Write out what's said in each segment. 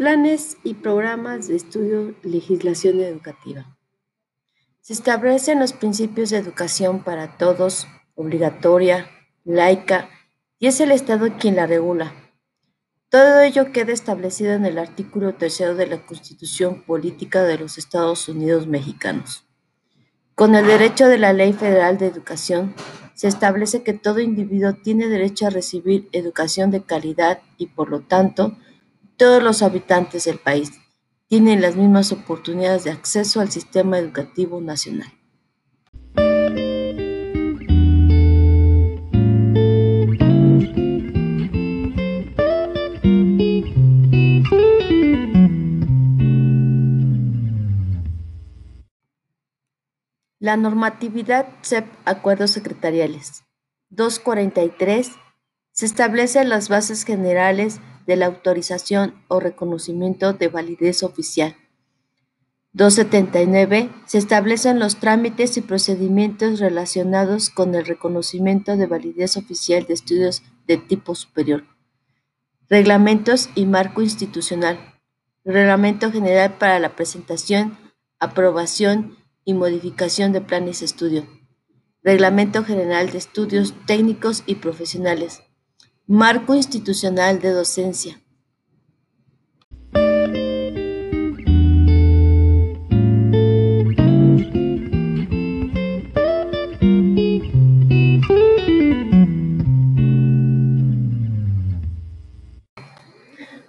Planes y programas de estudio legislación educativa. Se establecen los principios de educación para todos, obligatoria, laica, y es el Estado quien la regula. Todo ello queda establecido en el artículo tercero de la Constitución Política de los Estados Unidos Mexicanos. Con el derecho de la Ley Federal de Educación, se establece que todo individuo tiene derecho a recibir educación de calidad y, por lo tanto, todos los habitantes del país tienen las mismas oportunidades de acceso al sistema educativo nacional. La normatividad CEP Acuerdos Secretariales 243 se establecen las bases generales de la autorización o reconocimiento de validez oficial. 279 se establecen los trámites y procedimientos relacionados con el reconocimiento de validez oficial de estudios de tipo superior. Reglamentos y marco institucional. Reglamento general para la presentación, aprobación y modificación de planes de estudio, Reglamento General de Estudios Técnicos y Profesionales, Marco Institucional de Docencia.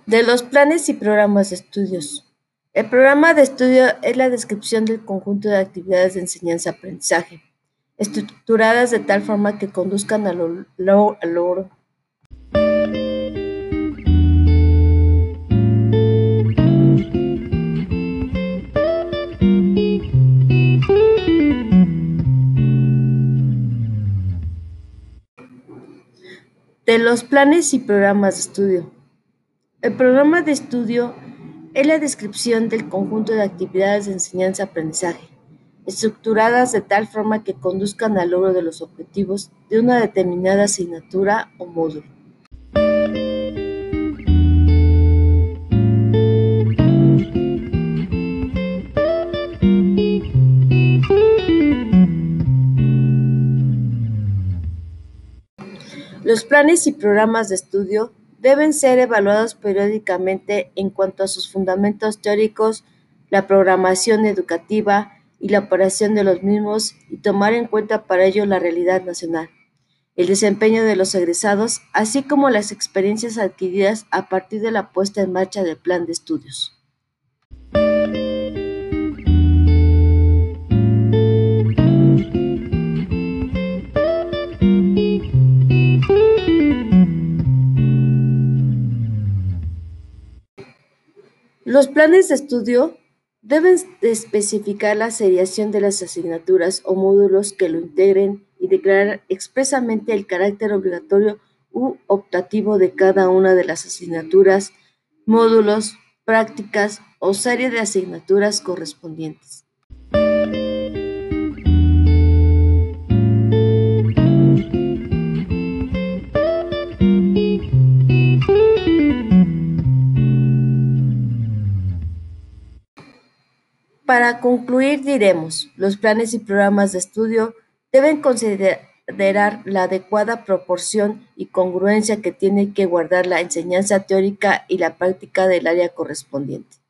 De los planes y programas de estudios. El programa de estudio es la descripción del conjunto de actividades de enseñanza-aprendizaje, estructuradas de tal forma que conduzcan al logro de los planes y programas de estudio. El programa de estudio es la descripción del conjunto de actividades de enseñanza-aprendizaje, estructuradas de tal forma que conduzcan al logro de los objetivos de una determinada asignatura o módulo. Los planes y programas de estudio deben ser evaluados periódicamente en cuanto a sus fundamentos teóricos, la programación educativa y la operación de los mismos y tomar en cuenta para ello la realidad nacional, el desempeño de los egresados, así como las experiencias adquiridas a partir de la puesta en marcha del plan de estudios. Los planes de estudio deben especificar la seriación de las asignaturas o módulos que lo integren y declarar expresamente el carácter obligatorio u optativo de cada una de las asignaturas, módulos, prácticas o serie de asignaturas correspondientes. Concluir diremos, los planes y programas de estudio deben considerar la adecuada proporción y congruencia que tiene que guardar la enseñanza teórica y la práctica del área correspondiente.